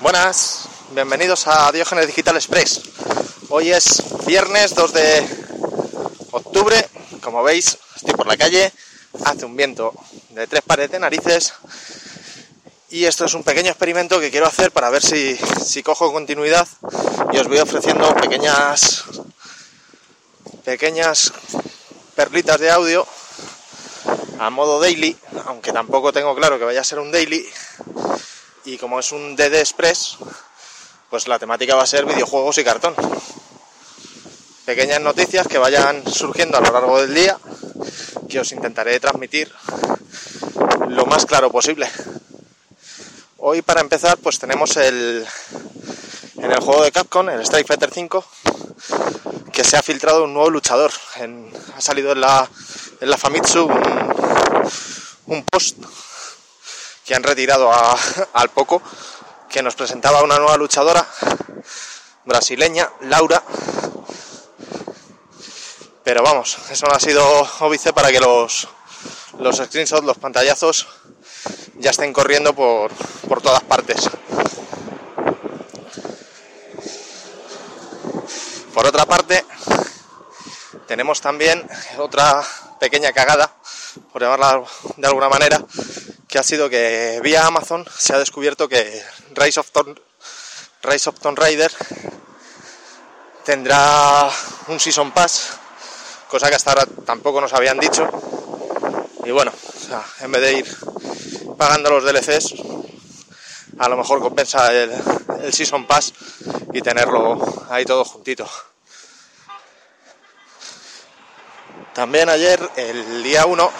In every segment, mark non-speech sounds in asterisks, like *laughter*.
Buenas, bienvenidos a Diógenes Digital Express. Hoy es viernes 2 de octubre, como veis estoy por la calle, hace un viento de tres pares de narices y esto es un pequeño experimento que quiero hacer para ver si, si cojo continuidad y os voy ofreciendo pequeñas pequeñas perlitas de audio a modo daily, aunque tampoco tengo claro que vaya a ser un daily. Y como es un DD Express, pues la temática va a ser videojuegos y cartón. Pequeñas noticias que vayan surgiendo a lo largo del día, que os intentaré transmitir lo más claro posible. Hoy para empezar, pues tenemos el en el juego de Capcom, el Strike Fighter 5, que se ha filtrado un nuevo luchador. ha salido en la, en la Famitsu un, post que han retirado al poco, que nos presentaba una nueva luchadora brasileña, Laura. Pero vamos, eso no ha sido óbice para que los, los screenshots, los pantallazos, ya estén corriendo por, por todas partes. Por otra parte, tenemos también otra pequeña cagada, por llamarla de alguna manera, que ha sido que vía Amazon se ha descubierto que Rise of Tomb, Rise of Tomb Raider tendrá un Season Pass, cosa que hasta ahora tampoco nos habían dicho. Y bueno, en vez de ir pagando los DLCs, a lo mejor compensa el, el Season Pass y tenerlo ahí todo juntito. También ayer, el día 1,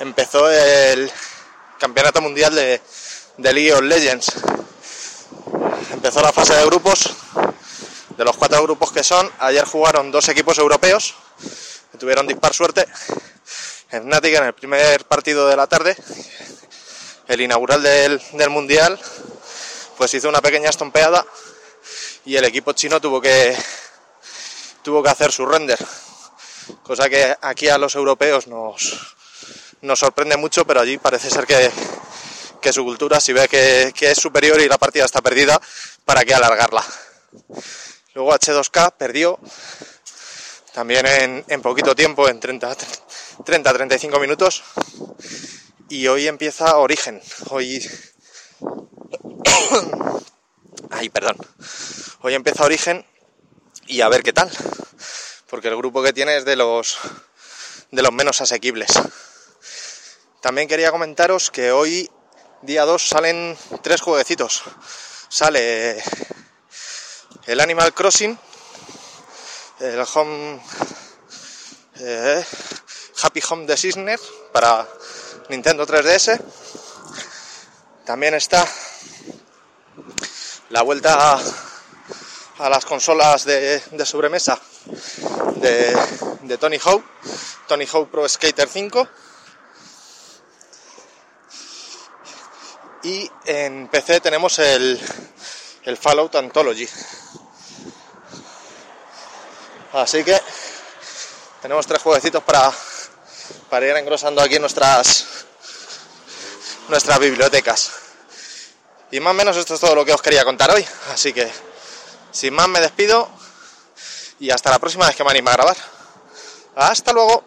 empezó el Campeonato Mundial de, League of Legends. Empezó la fase de grupos, de los cuatro grupos que son, ayer jugaron dos equipos europeos, que tuvieron dispar suerte. Fnatic en el primer partido de la tarde, el inaugural del, del Mundial, pues hizo una pequeña estompeada y el equipo chino tuvo que, tuvo que hacer su render cosa que aquí a los europeos nos, nos sorprende mucho, pero allí parece ser que, su cultura, si ve que, es superior y la partida está perdida, ¿para qué alargarla? Luego H2K perdió también en, poquito tiempo, en 30-35 minutos. Y hoy empieza Origen. Hoy. *coughs* Ay, perdón. Hoy empieza Origen y a ver qué tal porque el grupo que tiene es de los, de los menos asequibles. También quería comentaros que hoy, día 2, salen tres jueguecitos. Sale el Animal Crossing, el eh, Happy Home de Cisner para Nintendo 3DS. También está la vuelta a, las consolas de, de sobremesa de, Tony Hawk, Tony Hawk Pro Skater 5. Y en PC tenemos el, el Fallout Anthology. Así que tenemos tres jueguecitos para, para ir engrosando aquí nuestras, nuestras bibliotecas. Y más o menos esto es todo lo que os quería contar hoy. Así que, sin más, me despido y hasta la próxima vez que me anime a grabar. Hasta luego.